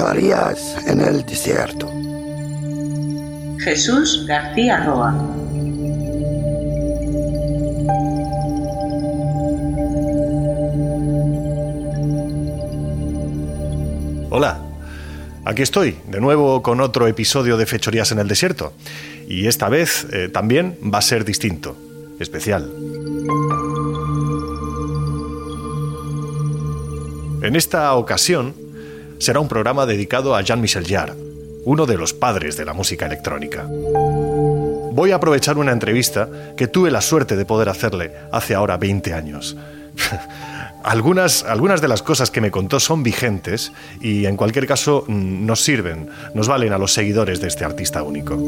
fechorías en el desierto. Jesús García Roa. Hola, aquí estoy, de nuevo con otro episodio de Fechorías en el Desierto. Y esta vez eh, también va a ser distinto, especial. En esta ocasión será un programa dedicado a Jean-Michel Jarre, uno de los padres de la música electrónica. Voy a aprovechar una entrevista que tuve la suerte de poder hacerle hace ahora 20 años. Algunas, algunas de las cosas que me contó son vigentes y en cualquier caso mm, nos sirven, nos valen a los seguidores de este artista único.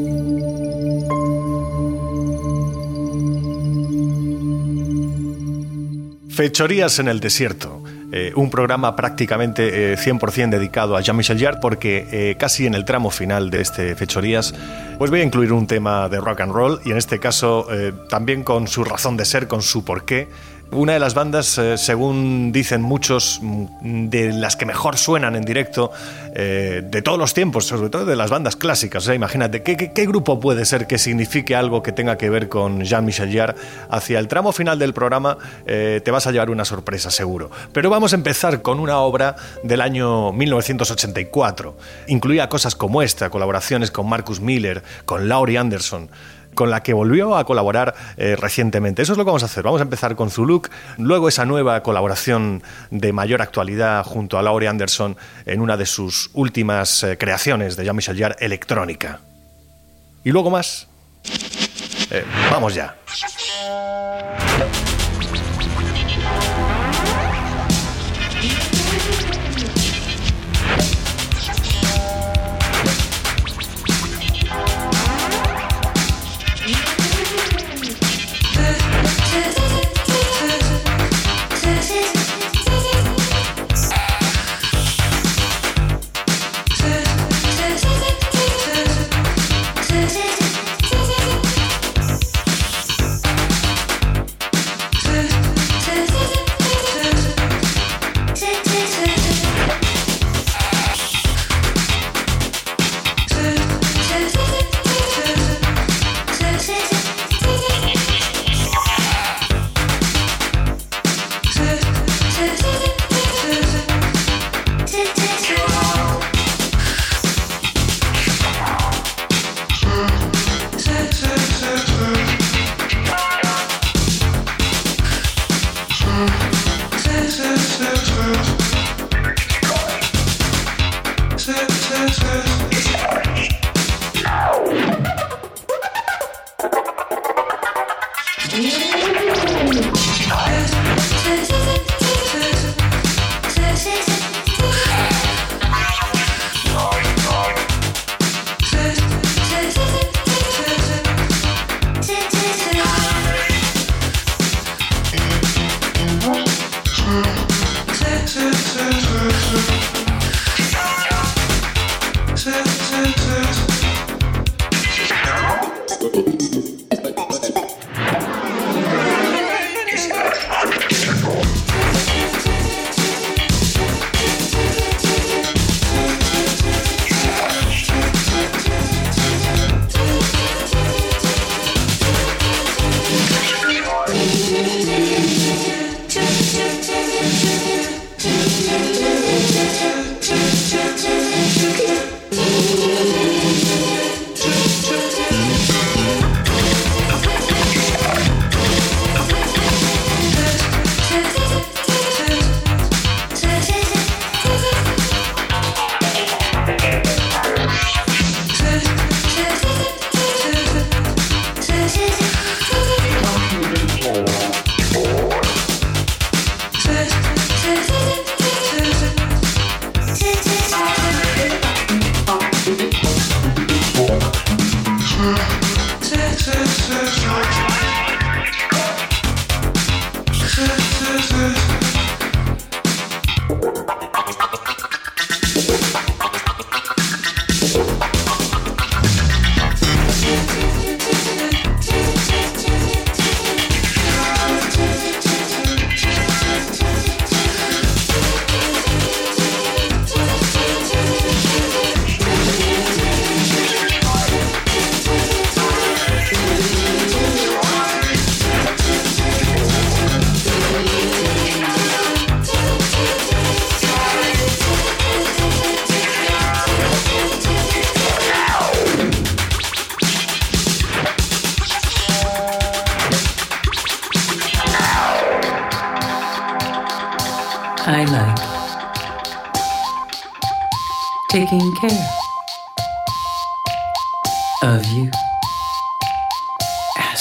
Fechorías en el desierto. Eh, un programa prácticamente 100% eh, dedicado a Jean-Michel Jarre porque eh, casi en el tramo final de este Fechorías pues voy a incluir un tema de rock and roll y en este caso también con su razón de ser, con su porqué una de las bandas, eh, según dicen muchos, mm, de las que mejor suenan en directo eh, de todos los tiempos, sobre todo de las bandas clásicas. imagínate, ¿qué, grupo puede ser que signifique algo que tenga que ver con Jean-Michel Jarre? Hacia el tramo final del programa eh, te vas a llevar una sorpresa, seguro. Pero vamos a empezar con una obra del año 1984. Incluía cosas como esta, colaboraciones con Marcus Miller, con Laurie Anderson con la que volvió a colaborar eh, recientemente. Eso es lo que vamos a hacer. Vamos a empezar con Zuluk, luego esa nueva colaboración de mayor actualidad junto a Laurie Anderson en una de sus últimas eh, creaciones de Jean-Michel Jarre, Electrónica. Y luego más. Eh, vamos ya.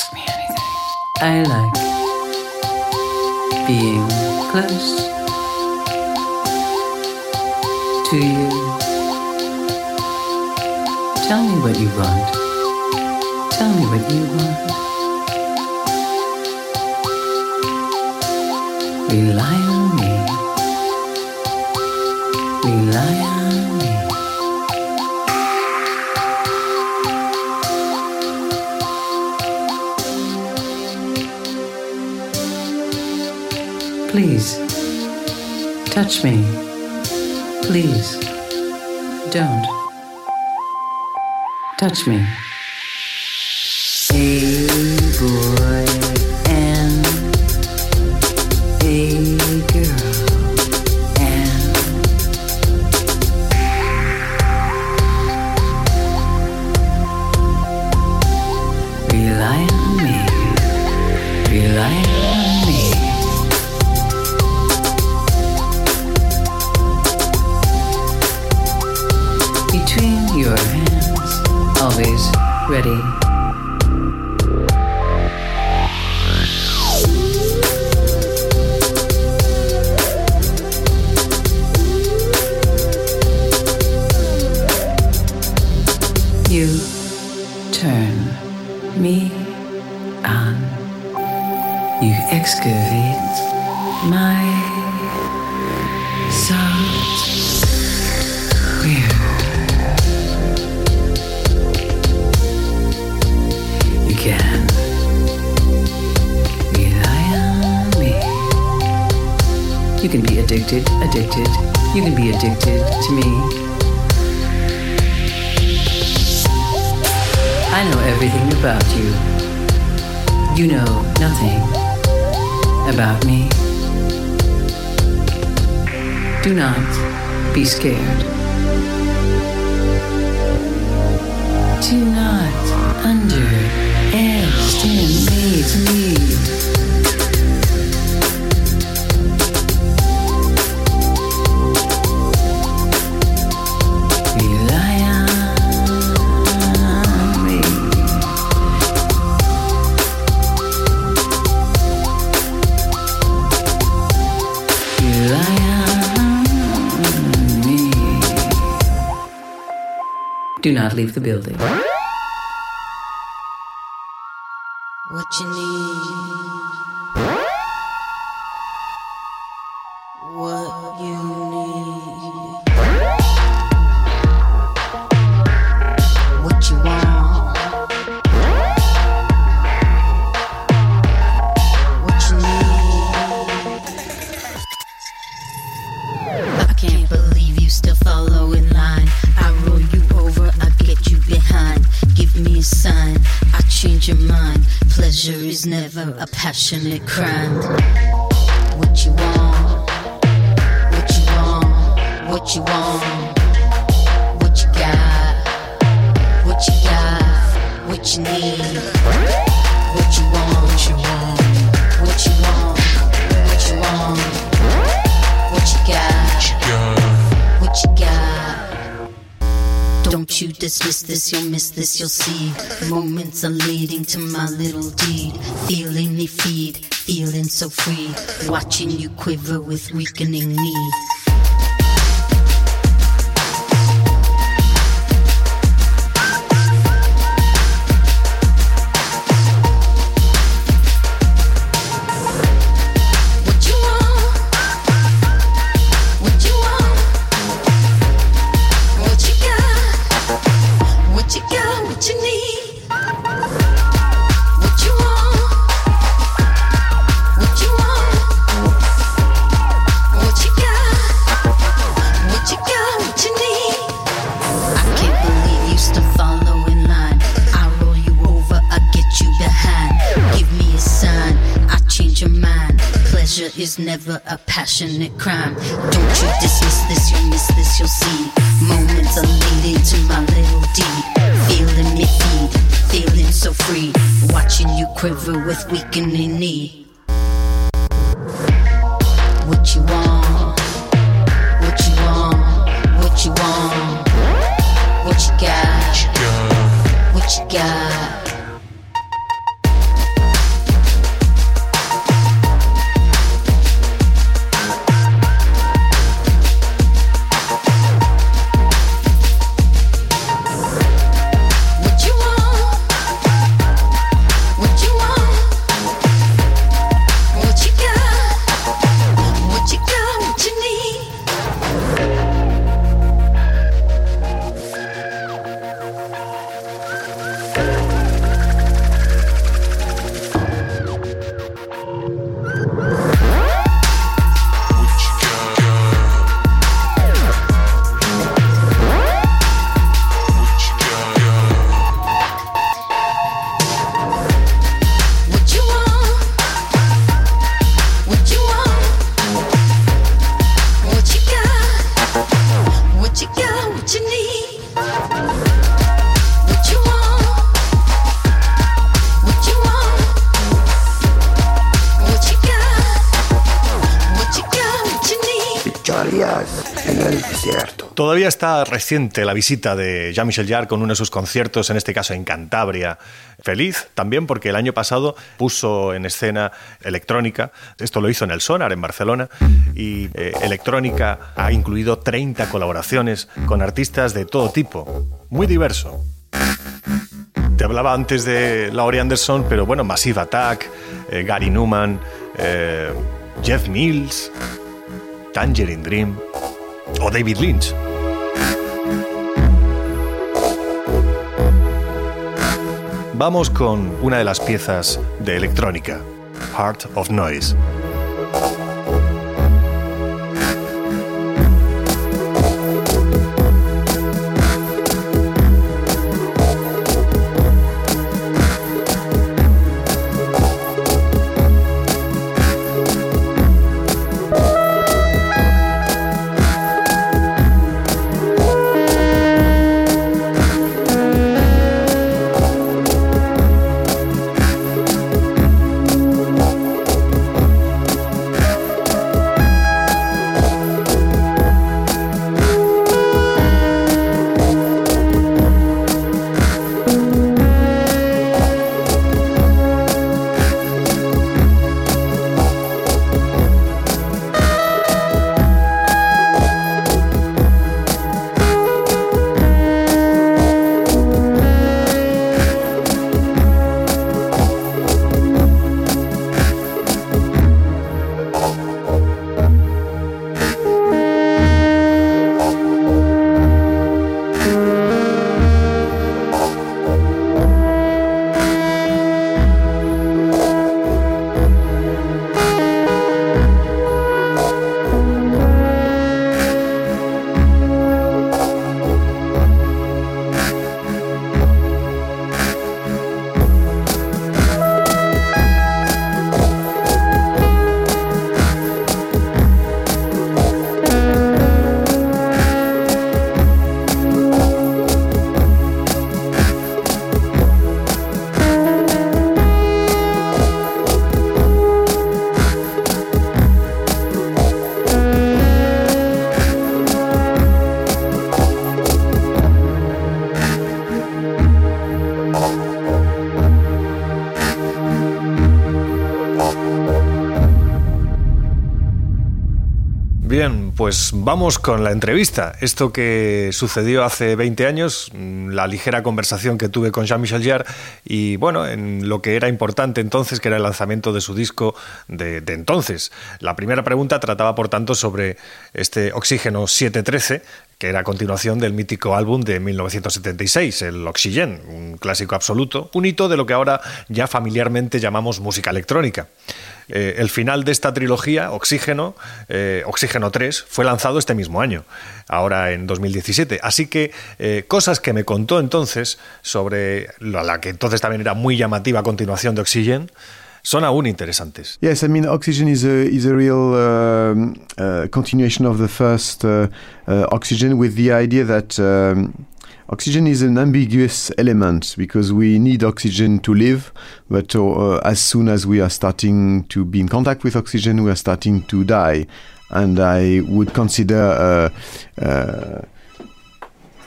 Ask me anything. I like being close to you. Tell me what you want. Tell me what you want. Rely on touch me. Please, don't touch me. Be addicted to me. I know everything about you. You know nothing about me. Do not be scared. Do not underestimate me. Do not leave the building. What you need. Passionate crime. You'll miss this, you'll see. Moments are leading to my little deed. Feeling me feed, feeling so free. Watching you quiver with weakening need. Never a passionate crime. Don't you dismiss this, you'll miss this, you'll see. Moments are leading to my little deed. Feeling me feed, feeling so free. Watching you quiver with weakening está reciente la visita de Jean-Michel Jarre con uno de sus conciertos, en este caso en Cantabria. Feliz también porque el año pasado puso en escena electrónica. Esto lo hizo en el Sonar, en Barcelona. Y eh, electrónica ha incluido 30 colaboraciones con artistas de todo tipo. Muy diverso. Te hablaba antes de Laurie Anderson, pero bueno, Massive Attack, eh, Gary Newman, eh, Jeff Mills, Tangerine Dream o David Lynch. Vamos con una de las piezas de electrónica, Heart of Noise. Pues vamos con la entrevista. Esto que sucedió hace 20 años, mm, la ligera conversación que tuve con Jean-Michel Jarre y bueno, en lo que era importante entonces, que era el lanzamiento de su disco de, entonces. La primera pregunta trataba, por tanto, sobre este Oxígeno 713, que era continuación del mítico álbum de 1976, el Oxygen, un clásico absoluto, un hito de lo que ahora ya familiarmente llamamos música electrónica. Eh, el final de esta trilogía, Oxígeno, eh, Oxígeno 3, fue lanzado este mismo año, ahora en 2017. Así que eh, cosas que me contó entonces sobre la, que entonces también era muy llamativa continuación de Oxygen, son aún interesantes. Yes, I mean, Oxygen is a, is a real um, uh, continuation of the first uh, uh, Oxygen with the idea that um, oxygen is an ambiguous element because we need oxygen to live, but uh, as soon as we are starting to be in contact with oxygen, we are starting to die. And I would consider uh, uh,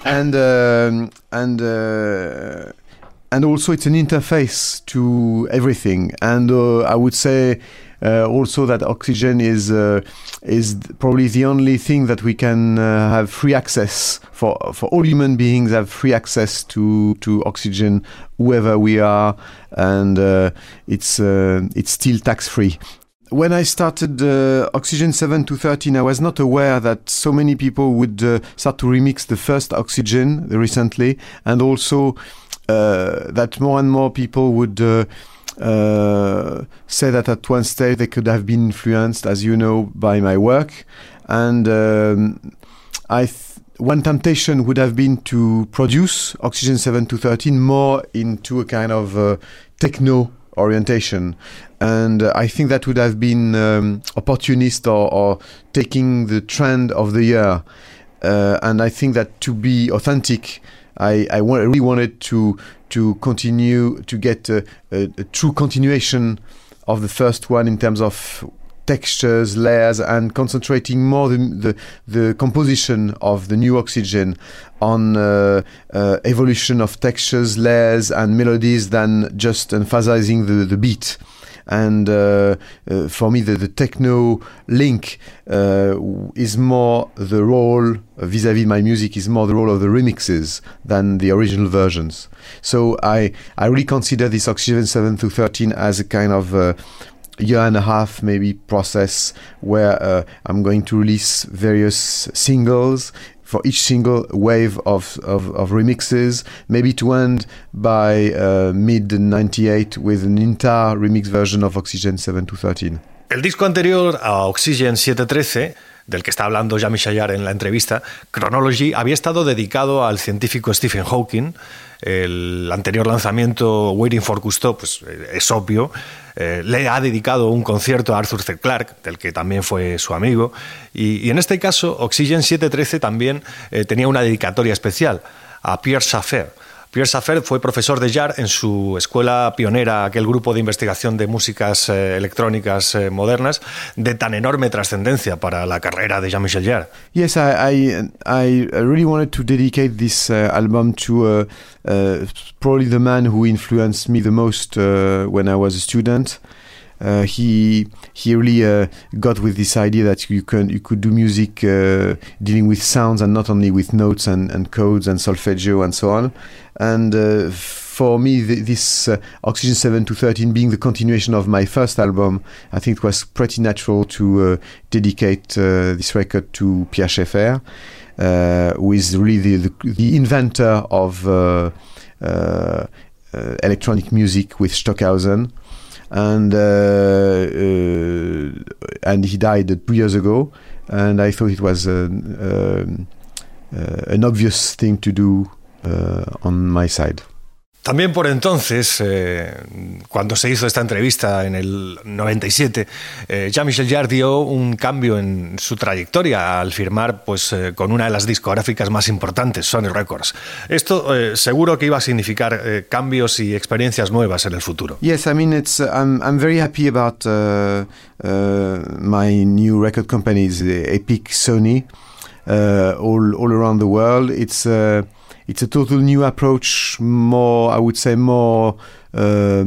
and um, and and also it's an interface to everything. And uh, I would say uh, also that oxygen is uh, is probably the only thing that we can uh, have free access for for all human beings have free access to to oxygen whoever we are, and uh, it's uh, it's still tax free. When I started uh, Oxygen 7 to 13, I was not aware that so many people would start to remix the first Oxygen recently, and also uh, that more and more people would uh, uh, say that at one stage they could have been influenced, as you know, by my work. And um, I one temptation would have been to produce Oxygen 7 to 13 more into a kind of uh, techno orientation. And uh, I think that would have been um, opportunist or, or, taking the trend of the year. Uh, and I think that to be authentic, I, I really wanted to to continue to get a, a, a, true continuation of the first one in terms of textures, layers, and concentrating more the, the, the composition of the new oxygen on uh, uh, evolution of textures, layers, and melodies than just emphasizing the, the beat. And uh, uh, for me, the, the techno link uh, is more the role vis-à-vis my music is more the role of the remixes than the original versions. So I I really consider this Oxygen 7 to 13 as a kind of uh, year and a half maybe process where uh, I'm going to release various singles for each single wave of, of, of remixes, maybe to end by uh, mid 98 with an entire remix version of Oxygen 7 to 13. El disco anterior a Oxygen 713 del que está hablando Jean-Michel Jarre en la entrevista, Chronology, había estado dedicado al científico Stephen Hawking. El anterior lanzamiento, Waiting for Cousteau, pues eh, es obvio. Eh, le ha dedicado un concierto a Arthur C. Clarke, del que también fue su amigo. Y, en este caso, Oxygen 713 también eh, tenía una dedicatoria especial a Pierre Schaeffer Pierre Schaeffer fue profesor de Jar en su escuela pionera, aquel grupo de investigación de músicas eh, electrónicas eh, modernas, de tan enorme trascendencia para la carrera de Jean-Michel Jarre. Yes, I, I, really wanted to dedicate this uh, album to uh, uh, probably the man who influenced me the most when I was a student. Uh, he he really uh, got with this idea that you can you could do music uh, dealing with sounds and not only with notes and, and codes and solfeggio and so on. And uh, for me, th this uh, Oxygen 7 to 13 being the continuation of my first album, I think it was pretty natural to uh, dedicate this record to Pierre Schaeffer, who is really the, the, the inventor of electronic music with Stockhausen and uh, uh, and he died two years ago. And I thought it was an, um, uh, an obvious thing to do on my side. También por entonces, eh, cuando se hizo esta entrevista en el 97, eh, Jean-Michel Jarre dio un cambio en su trayectoria al firmar pues, eh, con una de las discográficas más importantes, Sony Records. Esto eh, seguro que iba a significar cambios y experiencias nuevas en el futuro. Yes, I mean, it's, I'm, I'm very happy about uh, uh, my new record companies, Epic, Sony, uh, all, all around the world. It's it's a total new approach, more I would say more uh,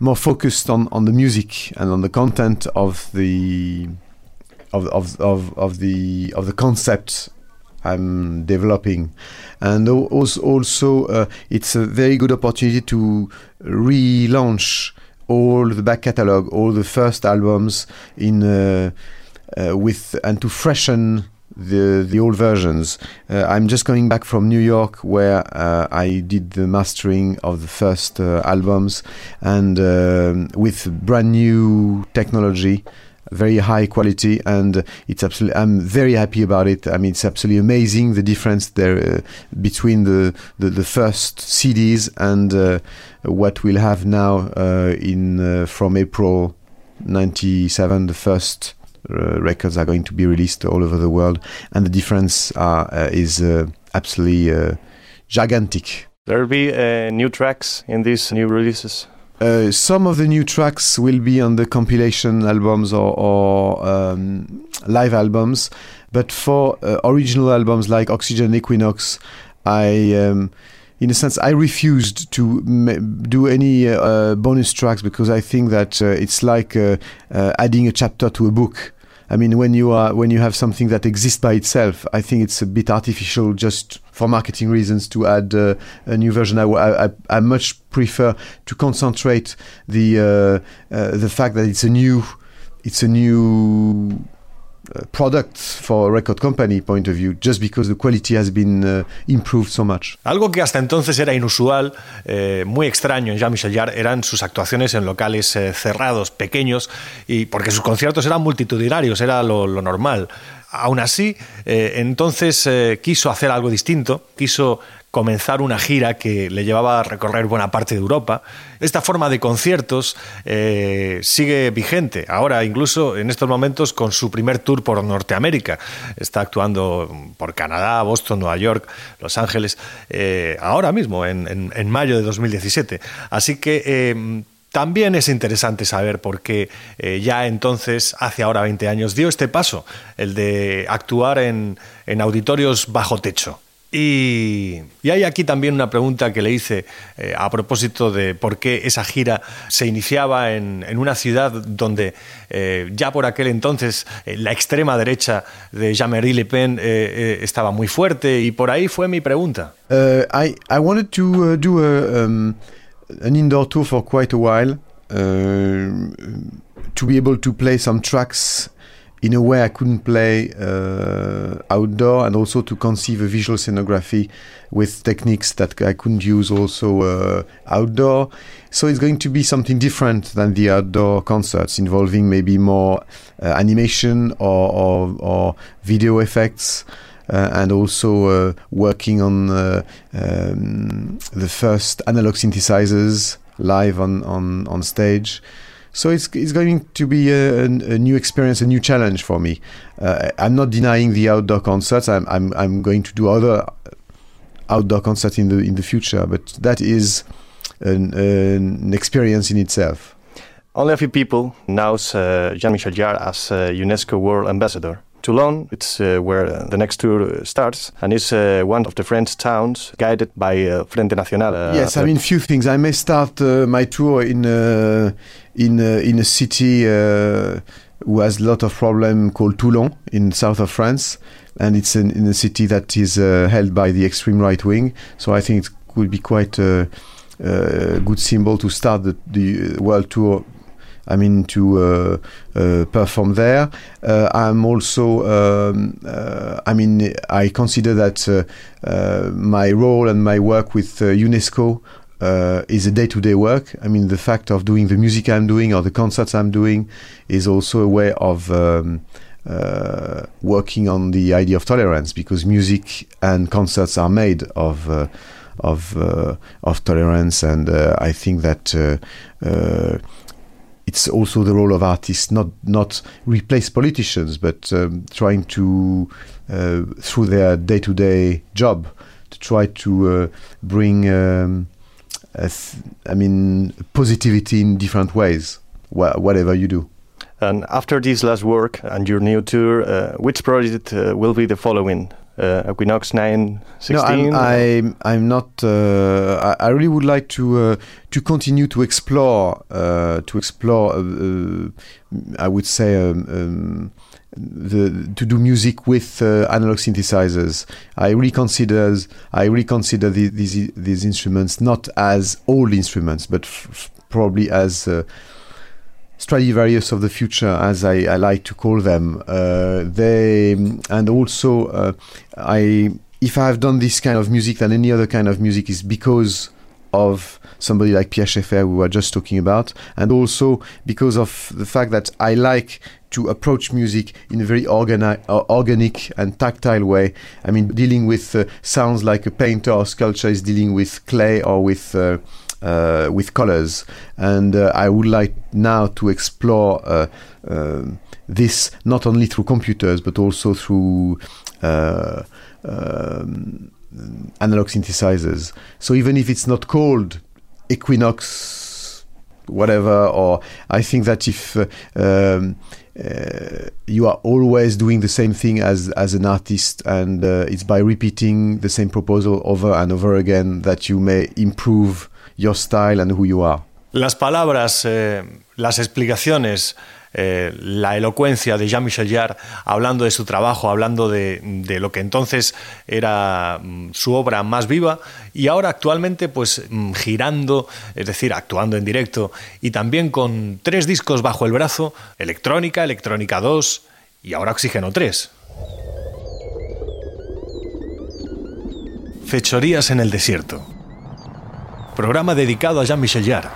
more focused on, on the music and on the content of the of of of, of the of the concept I'm developing, and also also uh, it's a very good opportunity to relaunch all the back catalog, all the first albums in uh, uh, with and to freshen the the old versions. Uh, I'm just coming back from New York where uh, I did the mastering of the first uh, albums and um, with brand new technology very high quality and it's absolutely I'm very happy about it I mean it's absolutely amazing the difference there uh, between the, the, the first CDs and uh, what we'll have now uh, in from April 97 the first records are going to be released all over the world, and the difference are, uh, is uh, absolutely gigantic. There will be new tracks in these new releases. Uh, some of the new tracks will be on the compilation albums or, or um, live albums, but for uh, original albums like Oxygen Equinox, I um, in a sense, I refused to do any uh, bonus tracks because I think that uh, it's like uh, uh, adding a chapter to a book. I mean, when you are when you have something that exists by itself, I think it's a bit artificial just for marketing reasons to add uh, a new version. I, I, I, much prefer to concentrate the uh, the fact that it's a new it's a new Uh, for record company point of view, just because the quality has been uh, improved so much. Algo que hasta entonces era inusual, eh, muy extraño en Jean-Michel Jarre, eran sus actuaciones en locales eh, cerrados, pequeños, y porque sus conciertos eran multitudinarios, era lo, normal. Aún así, eh, entonces quiso hacer algo distinto, quiso comenzar una gira que le llevaba a recorrer buena parte de Europa. Esta forma de conciertos eh, sigue vigente, ahora incluso en estos momentos con su primer tour por Norteamérica. Está actuando por Canadá, Boston, Nueva York, Los Ángeles, eh, ahora mismo, en, mayo de 2017. Así que... Eh, también es interesante saber por qué ya entonces, hace ahora 20 años, dio este paso, el de actuar en auditorios bajo techo. Y, hay aquí también una pregunta que le hice eh, a propósito de por qué esa gira se iniciaba en, una ciudad donde eh, ya por aquel entonces eh, la extrema derecha de Jean-Marie Le Pen estaba muy fuerte y por ahí fue mi pregunta. Uh, I, I wanted to uh, do um, an indoor tour for quite a while uh, to be able to play some tracks in a way I couldn't play uh, outdoor, and also to conceive a visual scenography with techniques that I couldn't use also uh, outdoor. So it's going to be something different than the outdoor concerts, involving maybe more uh, animation or, or, or, video effects. Uh, and also uh, working on uh, um, the first analog synthesizers live on, on, on stage. So it's, it's going to be a, a, new experience, a new challenge for me. Uh, I'm not denying the outdoor concerts. I'm, I'm, I'm going to do other outdoor concerts in the in the future, but that is an, an experience in itself. Only a few people knows uh, Jean-Michel Jarre as uh, UNESCO World Ambassador. Toulon, it's uh, where the next tour starts, and it's uh, one of the French towns guided by uh, Frente Nacional. Uh, yes, I mean, few things. I may start uh, my tour in uh, in in a city who has a lot of problem called Toulon in south of France, and it's in, in a city that is held by the extreme right wing. So I think it could be quite a, a good symbol to start the, the world tour I mean, to uh, uh, perform there. Uh, I'm also, um, I mean, I consider that my role and my work with UNESCO uh, is a day-to-day work. I mean, the fact of doing the music I'm doing or the concerts I'm doing is also a way of um, uh, working on the idea of tolerance because music and concerts are made of uh, of of tolerance, and I think that it's also the role of artists not not replace politicians, but um, trying to uh, through their day to day job to try to uh, bring um, I mean positivity in different ways, wh whatever you do. And after this last work and your new tour, uh, which project uh, will be the following? Uh, Equinox 916? No, I'm, I'm, I'm not. Uh, I, I, really would like to uh, to continue to explore uh, to explore. I would say. Um, um, the, to do music with analog synthesizers, I really consider I really consider the, these these instruments not as old instruments, but probably as Stradivarius of the future, as I, I like to call them. Uh, they and also uh, I, if I have done this kind of music than any other kind of music, is because of somebody like Pierre Schaeffer, we were just talking about, and also because of the fact that I like to approach music in a very organi- uh, organic and tactile way. I mean, dealing with uh, sounds like a painter or sculpture is dealing with clay or with uh, uh, with colors. And uh, I would like now to explore uh, um, this not only through computers but also through um, analog synthesizers. So even if it's not called Equinox, whatever, or I think that if uh, um, uh, you are always doing the same thing as as an artist, and uh, it's by repeating the same proposal over and over again that you may improve your style and who you are. Las palabras, eh, las explicaciones, eh, la elocuencia de Jean-Michel Jarre, hablando de su trabajo, hablando de, de, lo que entonces era mm, su obra más viva y ahora actualmente pues mm, girando, es decir, actuando en directo y también con tres discos bajo el brazo, Electrónica, Electrónica 2 y ahora Oxígeno 3. Fechorías en el desierto programa dedicado a Jean-Michel Jarre.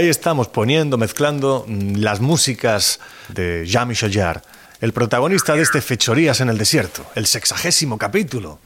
Ahí estamos poniendo, mezclando mm, las músicas de Jean-Michel el protagonista de este Fechorías en el Desierto, el sexagésimo capítulo.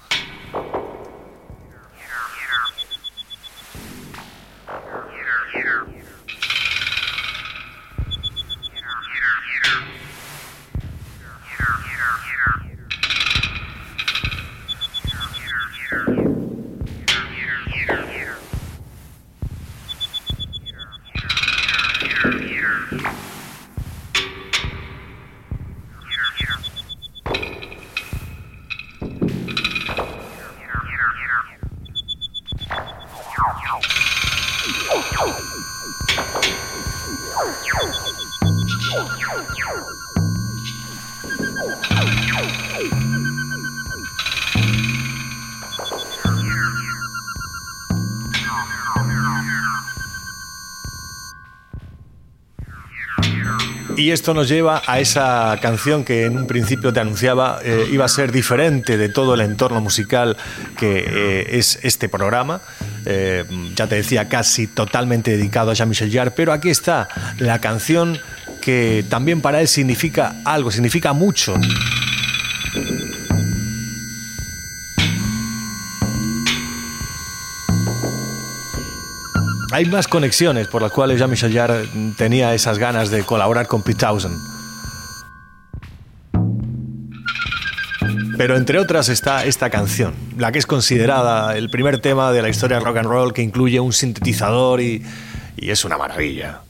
Y esto nos lleva a esa canción que en un principio te anunciaba eh, iba a ser diferente de todo el entorno musical que eh, es este programa. Eh, ya te decía, casi totalmente dedicado a Jean-Michel Jarre, pero aquí está la canción que también para él significa algo, significa mucho. Hay más conexiones por las cuales Jean-Michel Jarre tenía esas ganas de colaborar con Pete Townsend. Pero entre otras está esta canción, la que es considerada el primer tema de la historia rock and roll que incluye un sintetizador y, y es una maravilla.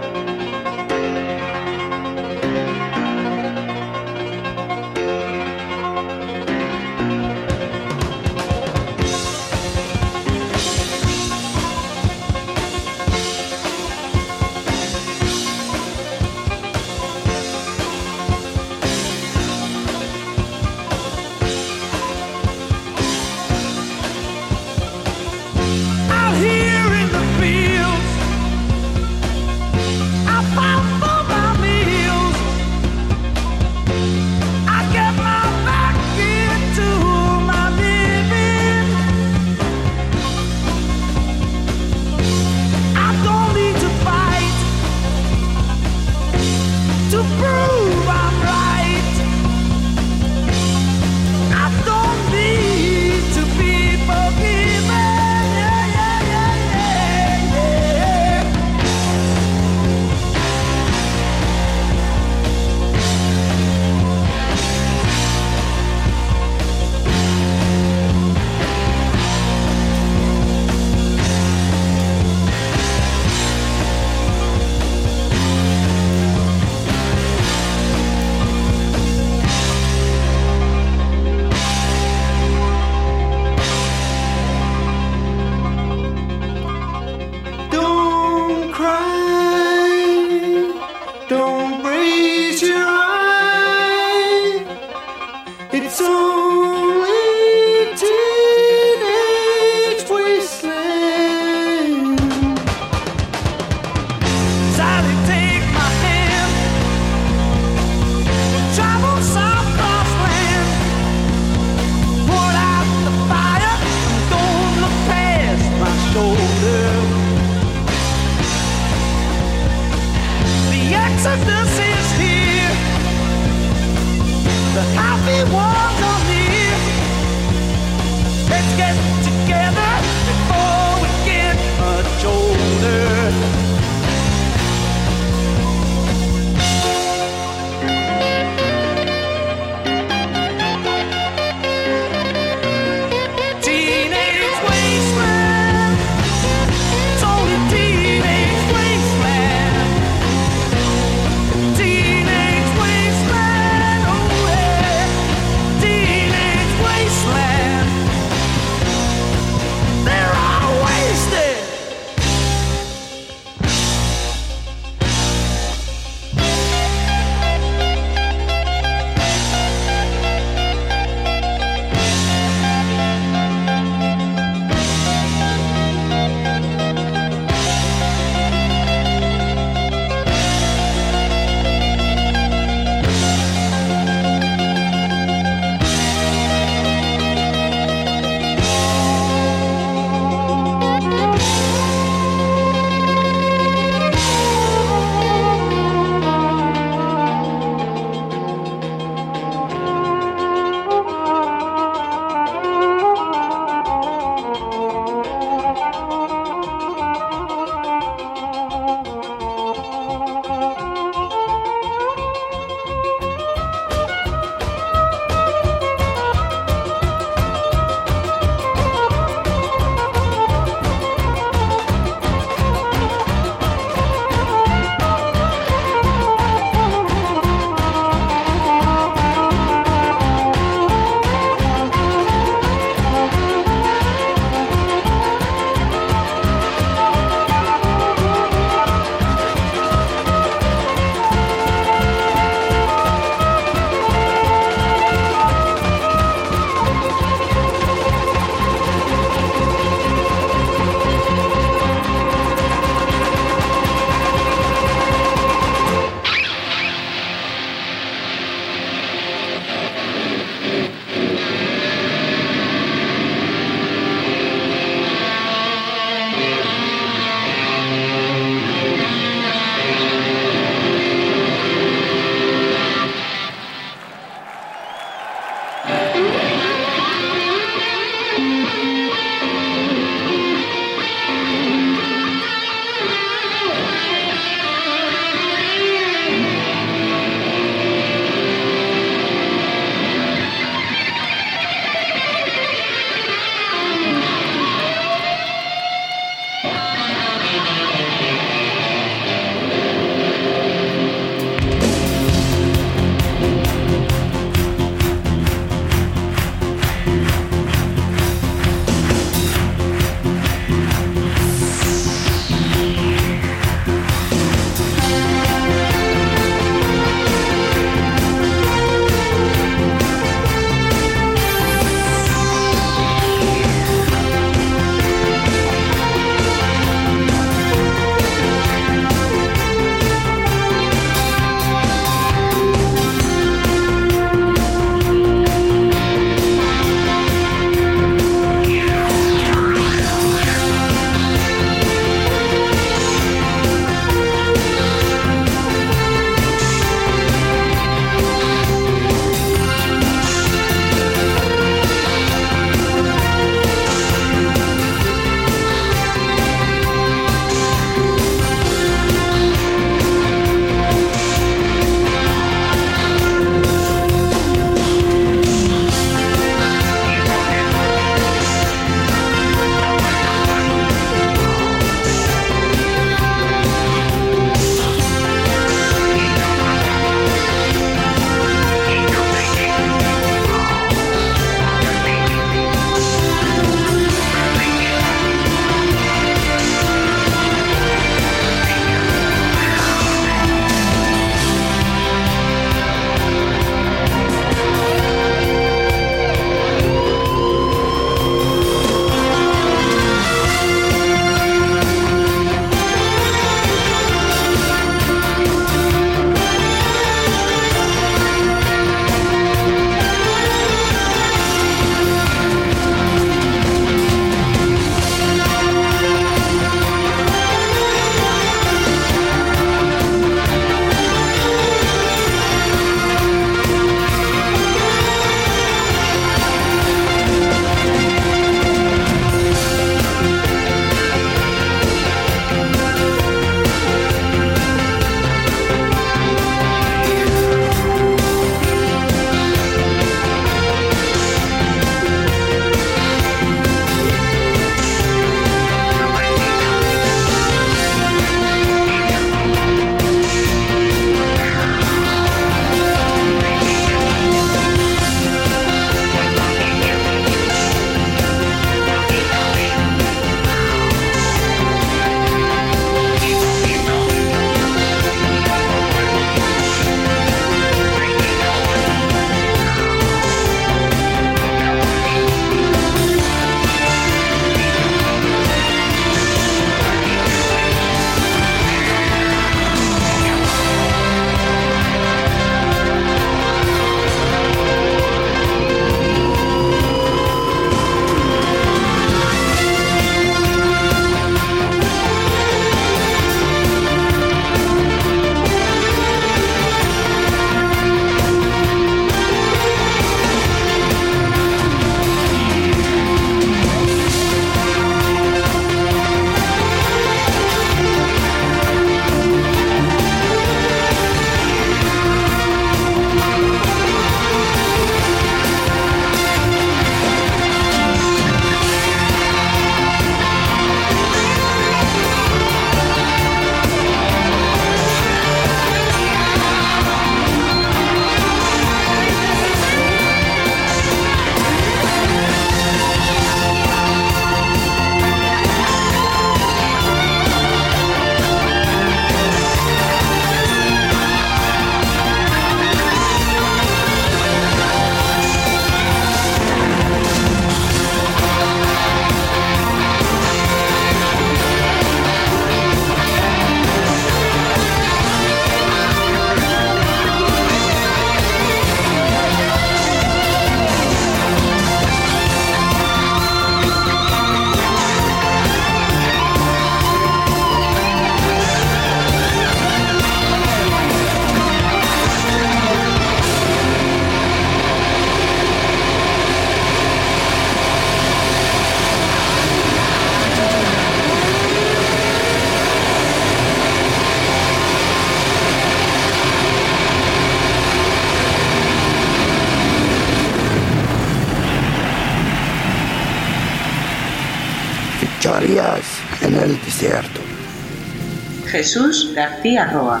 Jesús García Roa.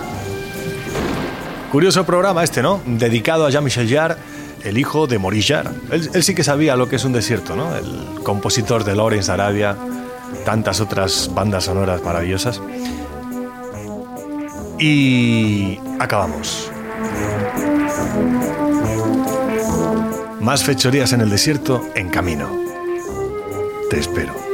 Curioso programa este, ¿no? Dedicado a Jean-Michel Jarre, el hijo de Maurice Jarre. Él, sí que sabía lo que es un desierto, ¿no? El compositor de Lawrence Arabia, tantas otras bandas sonoras maravillosas. Y acabamos. Más fechorías en el desierto en camino. Te espero.